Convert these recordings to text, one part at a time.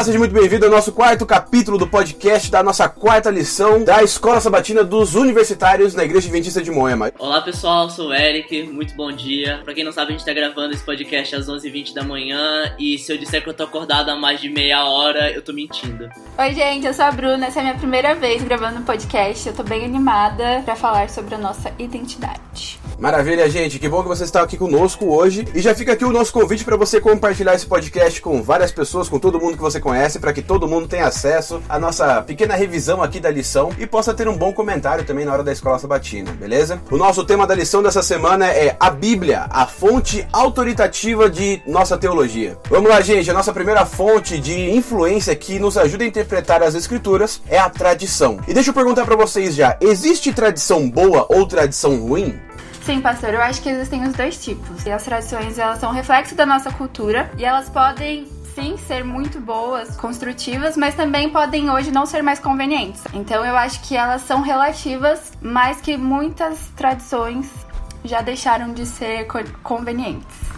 Olá, seja muito bem-vindo ao nosso quarto capítulo do podcast da nossa quarta lição da Escola Sabatina dos Universitários na Igreja Adventista de Moema. Olá pessoal, sou o Eric, muito bom dia. Pra quem não sabe, a gente tá gravando esse podcast às 11h20 da manhã e se eu disser que eu tô acordado há mais de meia hora, eu tô mentindo. Oi gente, eu sou a Bruna, essa é a minha primeira vez gravando um podcast. Eu tô bem animada pra falar sobre a nossa identidade. Maravilha, gente. Que bom que você está aqui conosco hoje. E já fica aqui o nosso convite para você compartilhar esse podcast com várias pessoas, com todo mundo que você conhece, para que todo mundo tenha acesso à nossa pequena revisão aqui da lição e possa ter um bom comentário também na hora da escola sabatina, beleza? O nosso tema da lição dessa semana é a Bíblia, a fonte autoritativa de nossa teologia. Vamos lá, gente. A nossa primeira fonte de influência que nos ajuda a interpretar as escrituras é a tradição. E deixa eu perguntar para vocês já: existe tradição boa ou tradição ruim? Sim, pastor, eu acho que existem os dois tipos. E as tradições, elas são reflexo da nossa cultura e elas podem sim ser muito boas, construtivas, mas também podem hoje não ser mais convenientes. Então eu acho que elas são relativas, mas que muitas tradições já deixaram de ser convenientes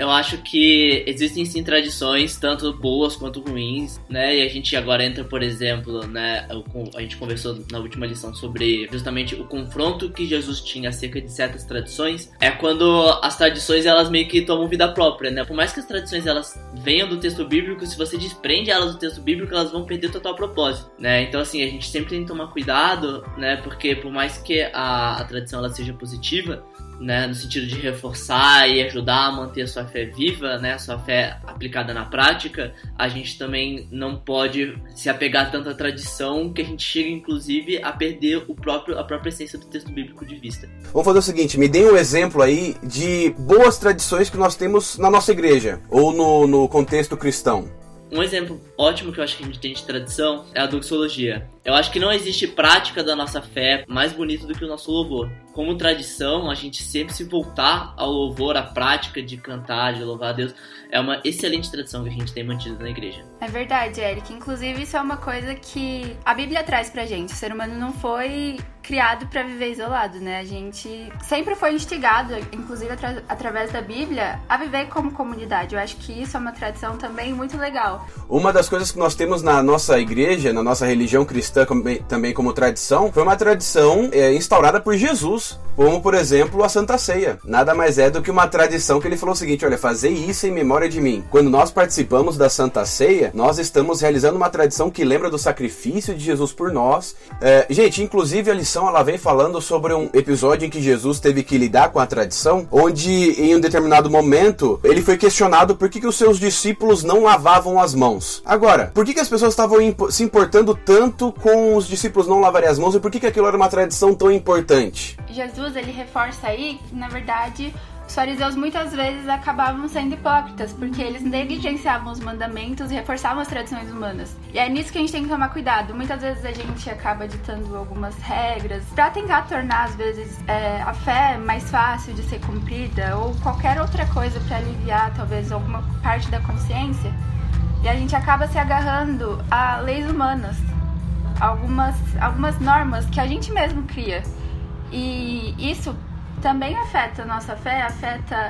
eu acho que existem sim tradições, tanto boas quanto ruins, né? E a gente agora entra, por exemplo, né? A gente conversou na última lição sobre justamente o confronto que Jesus tinha acerca de certas tradições. É quando as tradições elas meio que tomam vida própria, né? Por mais que as tradições elas venham do texto bíblico, se você desprende elas do texto bíblico, elas vão perder total propósito, né? Então, assim, a gente sempre tem que tomar cuidado, né? Porque por mais que a, a tradição ela seja positiva, né, no sentido de reforçar e ajudar a manter a sua fé viva, né, sua fé aplicada na prática, a gente também não pode se apegar tanto à tradição que a gente chega inclusive a perder o próprio, a própria essência do texto bíblico de vista. Vamos fazer o seguinte, me dê um exemplo aí de boas tradições que nós temos na nossa igreja ou no, no contexto cristão. Um exemplo ótimo que eu acho que a gente tem de tradição é a doxologia. Eu acho que não existe prática da nossa fé mais bonita do que o nosso louvor. Como tradição, a gente sempre se voltar ao louvor, à prática de cantar, de louvar a Deus, é uma excelente tradição que a gente tem mantido na igreja. É verdade, Eric. Inclusive, isso é uma coisa que a Bíblia traz pra gente. O ser humano não foi criado para viver isolado, né? A gente sempre foi instigado, inclusive atra através da Bíblia, a viver como comunidade. Eu acho que isso é uma tradição também muito legal. Uma das coisas que nós temos na nossa igreja, na nossa religião cristã também como tradição, foi uma tradição é, instaurada por Jesus, como por exemplo a Santa Ceia. Nada mais é do que uma tradição que ele falou o seguinte: olha, fazer isso em memória de mim. Quando nós participamos da Santa Ceia, nós estamos realizando uma tradição que lembra do sacrifício de Jesus por nós. É, gente, inclusive a lição ela vem falando sobre um episódio em que Jesus teve que lidar com a tradição, onde em um determinado momento ele foi questionado por que, que os seus discípulos não lavavam as mãos. Agora, por que, que as pessoas estavam se importando tanto com os discípulos não lavarem as mãos e por que, que aquilo era uma tradição tão importante? Jesus ele reforça aí na verdade os fariseus muitas vezes acabavam sendo hipócritas, porque eles negligenciavam os mandamentos e reforçavam as tradições humanas. E é nisso que a gente tem que tomar cuidado. Muitas vezes a gente acaba ditando algumas regras para tentar tornar, às vezes, é, a fé mais fácil de ser cumprida ou qualquer outra coisa para aliviar, talvez, alguma parte da consciência. E a gente acaba se agarrando a leis humanas, algumas, algumas normas que a gente mesmo cria. E isso também afeta a nossa fé, afeta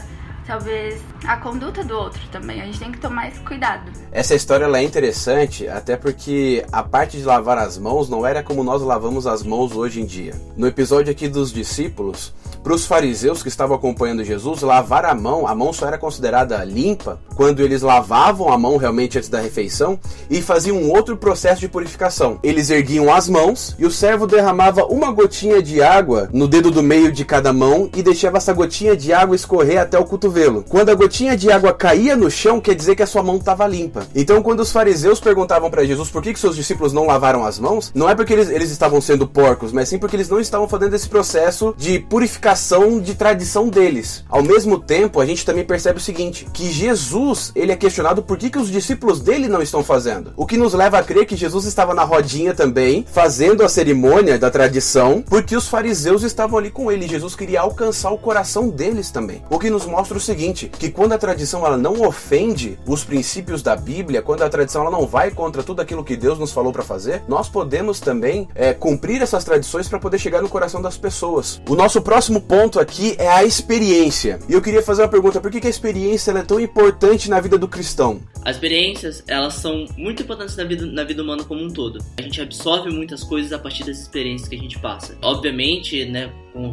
talvez a conduta do outro também. A gente tem que tomar esse cuidado. Essa história é interessante, até porque a parte de lavar as mãos não era como nós lavamos as mãos hoje em dia. No episódio aqui dos discípulos, para os fariseus que estavam acompanhando Jesus, lavar a mão, a mão só era considerada limpa quando eles lavavam a mão realmente antes da refeição e faziam um outro processo de purificação. Eles erguiam as mãos e o servo derramava uma gotinha de água no dedo do meio de cada mão e deixava essa gotinha de água escorrer até o cotovelo. Quando a gotinha de água caía no chão, quer dizer que a sua mão estava limpa. Então, quando os fariseus perguntavam para Jesus por que, que seus discípulos não lavaram as mãos, não é porque eles, eles estavam sendo porcos, mas sim porque eles não estavam fazendo esse processo de purificação de tradição deles. Ao mesmo tempo, a gente também percebe o seguinte, que Jesus, ele é questionado por que, que os discípulos dele não estão fazendo. O que nos leva a crer que Jesus estava na rodinha também, fazendo a cerimônia da tradição, porque os fariseus estavam ali com ele. Jesus queria alcançar o coração deles também. O que nos mostra o seguinte, que quando a tradição ela não ofende os princípios da Bíblia, quando a tradição ela não vai contra tudo aquilo que Deus nos falou para fazer, nós podemos também é, cumprir essas tradições para poder chegar no coração das pessoas. O nosso próximo ponto aqui é a experiência. E eu queria fazer uma pergunta: por que, que a experiência é tão importante na vida do cristão? As experiências, elas são muito importantes na vida, na vida humana como um todo. A gente absorve muitas coisas a partir das experiências que a gente passa. Obviamente, né,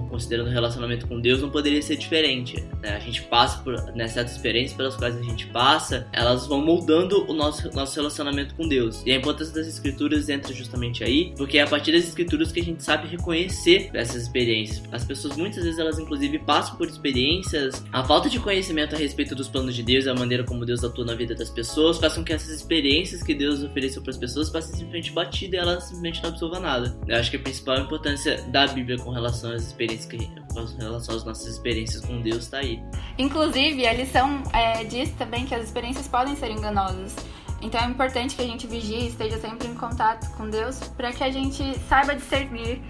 considerando o relacionamento com Deus, não poderia ser diferente. Né? A gente passa por né, certas experiências pelas quais a gente passa, elas vão moldando o nosso, nosso relacionamento com Deus. E a importância das escrituras entra justamente aí, porque é a partir das escrituras que a gente sabe reconhecer essas experiências. As pessoas muitas vezes elas inclusive passam por experiências, a falta de conhecimento a respeito dos planos de Deus, a maneira como Deus atua na vida das pessoas, façam que essas experiências que Deus ofereceu para as pessoas passem simplesmente batida e elas simplesmente não absorvam nada. Eu acho que a principal importância da Bíblia com relação às experiências que relação às nossas experiências com Deus está aí. Inclusive, a lição é, diz também que as experiências podem ser enganosas. Então é importante que a gente vigie, esteja sempre em contato com Deus, para que a gente saiba discernir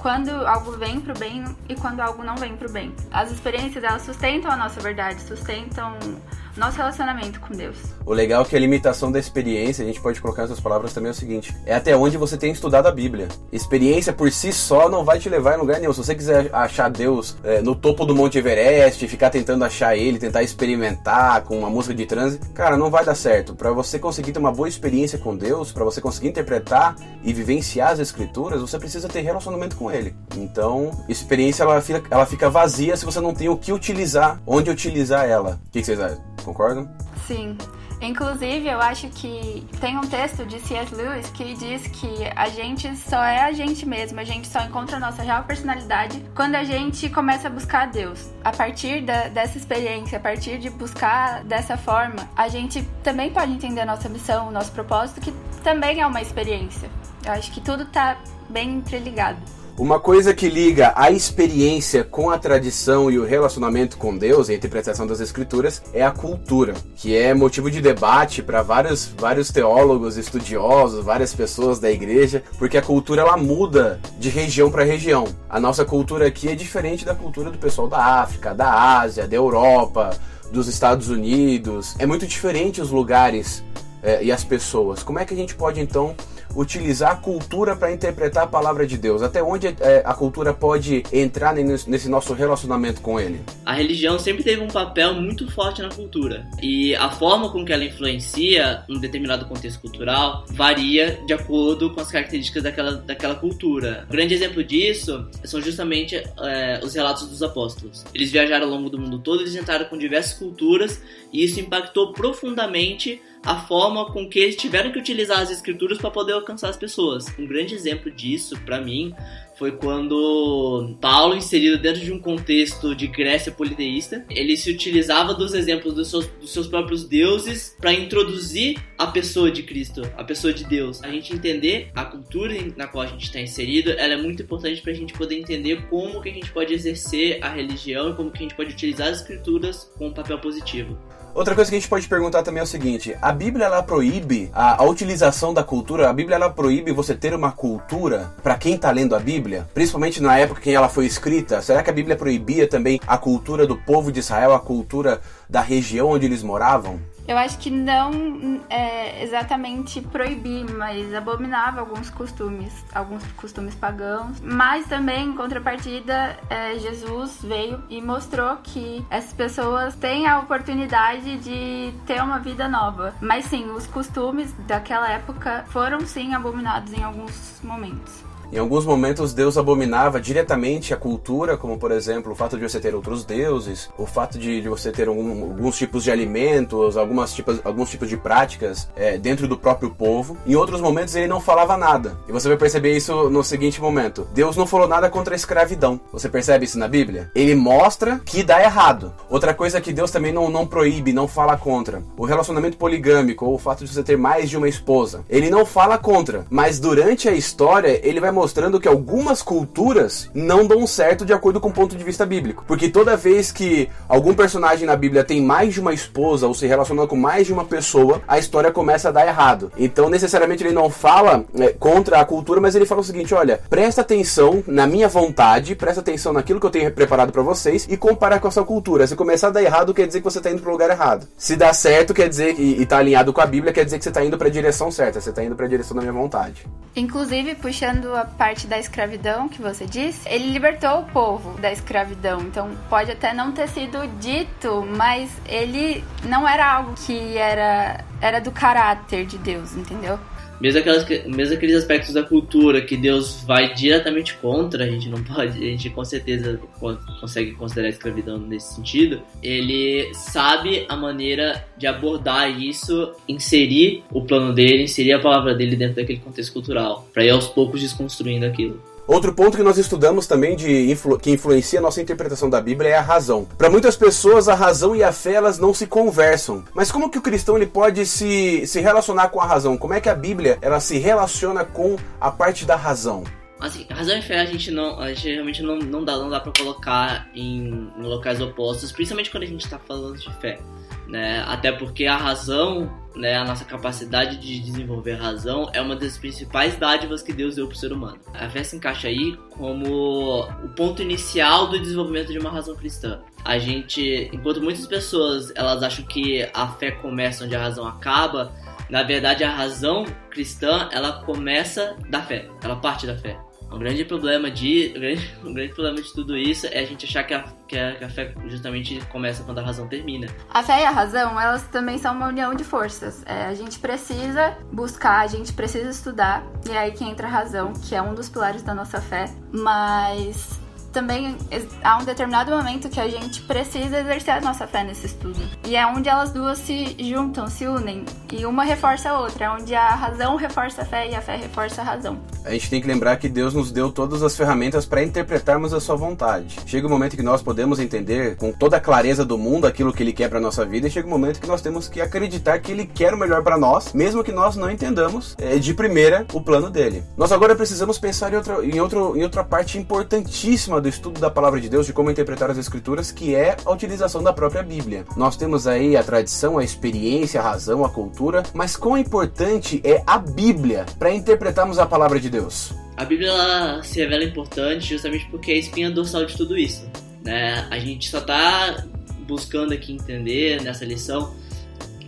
quando algo vem pro bem e quando algo não vem pro bem. As experiências elas sustentam a nossa verdade, sustentam nosso relacionamento com Deus. O legal é que a limitação da experiência, a gente pode colocar nessas palavras também é o seguinte: é até onde você tem estudado a Bíblia. Experiência por si só não vai te levar em lugar nenhum. Se você quiser achar Deus é, no topo do Monte Everest, ficar tentando achar ele, tentar experimentar com uma música de transe, cara, não vai dar certo. Para você conseguir ter uma boa experiência com Deus, para você conseguir interpretar e vivenciar as Escrituras, você precisa ter relacionamento com Ele. Então, experiência ela fica, ela fica vazia se você não tem o que utilizar, onde utilizar ela. O que, que vocês acham? Concordam? Sim. Inclusive, eu acho que tem um texto de C.S. Lewis que diz que a gente só é a gente mesmo, a gente só encontra a nossa real personalidade quando a gente começa a buscar Deus. A partir da, dessa experiência, a partir de buscar dessa forma, a gente também pode entender a nossa missão, o nosso propósito, que também é uma experiência. Eu acho que tudo tá bem interligado. Uma coisa que liga a experiência com a tradição e o relacionamento com Deus, a interpretação das escrituras, é a cultura, que é motivo de debate para vários, vários teólogos, estudiosos, várias pessoas da igreja, porque a cultura ela muda de região para região. A nossa cultura aqui é diferente da cultura do pessoal da África, da Ásia, da Europa, dos Estados Unidos. É muito diferente os lugares é, e as pessoas. Como é que a gente pode então utilizar a cultura para interpretar a palavra de Deus? Até onde é, a cultura pode entrar nesse nosso relacionamento com Ele? A religião sempre teve um papel muito forte na cultura e a forma com que ela influencia um determinado contexto cultural varia de acordo com as características daquela, daquela cultura. Um grande exemplo disso são justamente é, os relatos dos apóstolos. Eles viajaram ao longo do mundo todo, eles entraram com diversas culturas e isso impactou profundamente a forma com que eles tiveram que utilizar as escrituras para poder alcançar as pessoas. Um grande exemplo disso, para mim, foi quando Paulo, inserido dentro de um contexto de Grécia politeísta, ele se utilizava dos exemplos dos seus, dos seus próprios deuses para introduzir a pessoa de Cristo, a pessoa de Deus. A gente entender a cultura na qual a gente está inserido, ela é muito importante para a gente poder entender como que a gente pode exercer a religião e como que a gente pode utilizar as escrituras com um papel positivo. Outra coisa que a gente pode perguntar também é o seguinte: a Bíblia ela proíbe a, a utilização da cultura? A Bíblia ela proíbe você ter uma cultura para quem está lendo a Bíblia, principalmente na época que ela foi escrita? Será que a Bíblia proibia também a cultura do povo de Israel, a cultura da região onde eles moravam? Eu acho que não é, exatamente proibir, mas abominava alguns costumes, alguns costumes pagãos. Mas também, em contrapartida, é, Jesus veio e mostrou que essas pessoas têm a oportunidade de ter uma vida nova. Mas sim, os costumes daquela época foram sim abominados em alguns momentos. Em alguns momentos, Deus abominava diretamente a cultura, como por exemplo o fato de você ter outros deuses, o fato de, você ter algum, alguns tipos de alimentos, algumas tipos, alguns tipos de práticas é, dentro do próprio povo. Em outros momentos, ele não falava nada. E você vai perceber isso no seguinte momento: Deus não falou nada contra a escravidão. Você percebe isso na Bíblia? Ele mostra que dá errado. Outra coisa que Deus também não, não proíbe, não fala contra: o relacionamento poligâmico ou o fato de você ter mais de uma esposa. Ele não fala contra, mas durante a história ele vai mostrando que algumas culturas não dão certo de acordo com o ponto de vista bíblico. Porque toda vez que algum personagem na Bíblia tem mais de uma esposa ou se relaciona com mais de uma pessoa, a história começa a dar errado. Então, necessariamente, ele não fala é, contra a cultura, mas ele fala o seguinte: olha, presta atenção na minha vontade, presta atenção naquilo que eu tenho preparado para vocês e compara com a sua cultura. Se começar a dar errado, quer dizer que você tá indo pro lugar errado. Se dá certo, quer dizer, e, e tá alinhado com a Bíblia, quer dizer que você tá indo pra direção certa, você tá indo pra direção da minha vontade. Inclusive, puxando a parte da escravidão que você disse, ele libertou o povo da escravidão. Então, pode até não ter sido dito, mas ele não era algo que era, era do caráter de Deus, entendeu? Mesmo, aquelas, mesmo aqueles aspectos da cultura que Deus vai diretamente contra, a gente não pode, a gente com certeza consegue considerar a escravidão nesse sentido. Ele sabe a maneira de abordar isso, inserir o plano dele, inserir a palavra dele dentro daquele contexto cultural, para ir aos poucos desconstruindo aquilo. Outro ponto que nós estudamos também de influ que influencia a nossa interpretação da Bíblia é a razão. Para muitas pessoas, a razão e a fé elas não se conversam. Mas como que o cristão ele pode se, se relacionar com a razão? Como é que a Bíblia ela se relaciona com a parte da razão? Assim, razão e fé a gente não, a gente realmente não, não dá, não dá para colocar em, em locais opostos, principalmente quando a gente está falando de fé né? Até porque a razão, né, a nossa capacidade de desenvolver razão é uma das principais dádivas que Deus deu para o ser humano. A fé se encaixa aí como o ponto inicial do desenvolvimento de uma razão cristã. A gente, enquanto muitas pessoas elas acham que a fé começa onde a razão acaba, na verdade a razão cristã ela começa da fé, ela parte da fé. O grande problema de o grande, o grande problema de tudo isso é a gente achar que a, que a, que a fé justamente começa quando a razão termina. A fé e a razão, elas também são uma união de forças. É, a gente precisa buscar, a gente precisa estudar, e é aí que entra a razão, que é um dos pilares da nossa fé, mas também há um determinado momento que a gente precisa exercer a nossa fé nesse estudo. E é onde elas duas se juntam, se unem. E uma reforça a outra, é onde a razão reforça a fé e a fé reforça a razão. A gente tem que lembrar que Deus nos deu todas as ferramentas para interpretarmos a sua vontade. Chega o um momento que nós podemos entender com toda a clareza do mundo aquilo que ele quer para nossa vida, e chega o um momento que nós temos que acreditar que ele quer o melhor para nós, mesmo que nós não entendamos é, de primeira o plano dele. Nós agora precisamos pensar em outra, em, outro, em outra parte importantíssima do estudo da palavra de Deus, de como interpretar as escrituras, que é a utilização da própria Bíblia. Nós temos aí a tradição, a experiência, a razão, a cultura, mas quão importante é a Bíblia para interpretarmos a palavra de Deus? A Bíblia se revela importante justamente porque é a espinha dorsal de tudo isso. Né? A gente só está buscando aqui entender nessa lição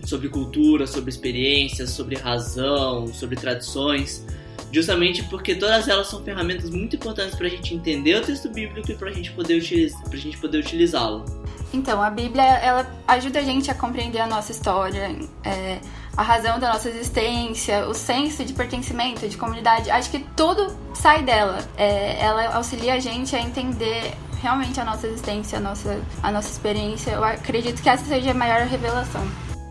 sobre cultura, sobre experiências, sobre razão, sobre tradições, justamente porque todas elas são ferramentas muito importantes para a gente entender o texto bíblico e para a gente poder utilizar, pra gente poder utilizá-lo. Então, a Bíblia ela ajuda a gente a compreender a nossa história, é, a razão da nossa existência, o senso de pertencimento, de comunidade. Acho que tudo sai dela. É, ela auxilia a gente a entender realmente a nossa existência, a nossa, a nossa experiência. Eu acredito que essa seja a maior revelação.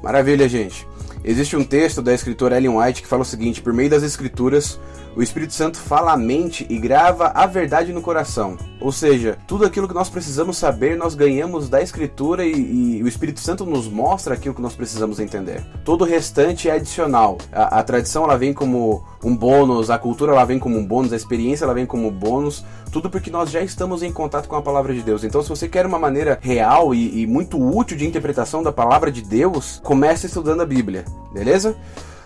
Maravilha, gente. Existe um texto da escritora Ellen White que fala o seguinte: por meio das escrituras, o Espírito Santo fala a mente e grava a verdade no coração. Ou seja, tudo aquilo que nós precisamos saber, nós ganhamos da Escritura e, e o Espírito Santo nos mostra aquilo que nós precisamos entender. Todo o restante é adicional. A, a, tradição ela vem como um bônus, a cultura ela vem como um bônus, a experiência ela vem como um bônus, tudo porque nós já estamos em contato com a palavra de Deus. Então, se você quer uma maneira real e, e muito útil de interpretação da palavra de Deus, comece estudando a Bíblia, beleza?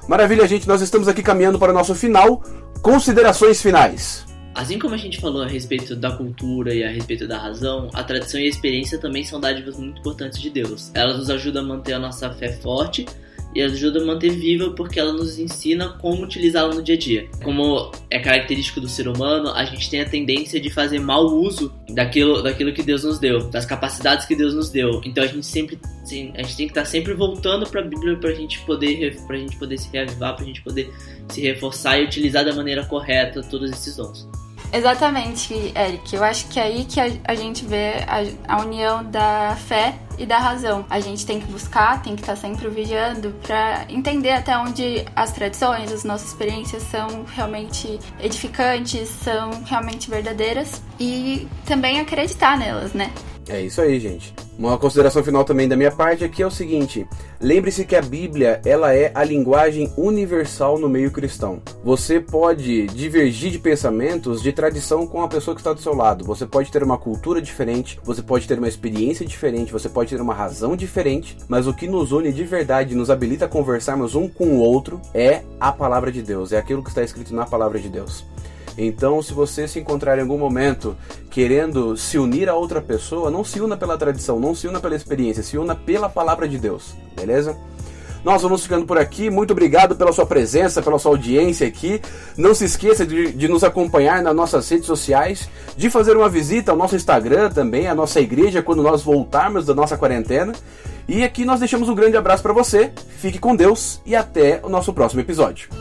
Maravilha, gente, nós estamos aqui caminhando para o nosso final. Considerações finais. Assim como a gente falou a respeito da cultura e a respeito da razão, a tradição e a experiência também são dádivas muito importantes de Deus. Elas nos ajudam a manter a nossa fé forte e ajuda a manter viva porque ela nos ensina como utilizá-la no dia a dia. Como é característico do ser humano, a gente tem a tendência de fazer mau uso daquilo, daquilo que Deus nos deu, das capacidades que Deus nos deu. Então a gente sempre a gente tem que estar sempre voltando para a Bíblia para a gente poder para a gente poder se reavivar, para a gente poder se reforçar e utilizar da maneira correta todos esses dons. Exatamente, Eric. Eu acho que é aí que a, a gente vê a, a, união da fé e da razão. A gente tem que buscar, tem que estar sempre vigiando para entender até onde as tradições, as nossas experiências são realmente edificantes, são realmente verdadeiras e também acreditar nelas, né? É isso aí, gente. Uma consideração final também da minha parte aqui é o seguinte: lembre-se que a Bíblia ela é a linguagem universal no meio cristão. Você pode divergir de pensamentos, de tradição com a pessoa que está do seu lado. Você pode ter uma cultura diferente, você pode ter uma experiência diferente, você pode ter uma razão diferente, mas o que nos une de verdade, nos habilita a conversarmos um com o outro, é a palavra de Deus, é aquilo que está escrito na palavra de Deus. Então, se você se encontrar em algum momento querendo se unir a outra pessoa, não se una pela tradição, não se una pela experiência, se una pela palavra de Deus, beleza? Nós vamos ficando por aqui. Muito obrigado pela sua presença, pela sua audiência aqui. Não se esqueça de, de, nos acompanhar nas nossas redes sociais, de fazer uma visita ao nosso Instagram também, à nossa igreja, quando nós voltarmos da nossa quarentena. E aqui nós deixamos um grande abraço para você. Fique com Deus e até o nosso próximo episódio.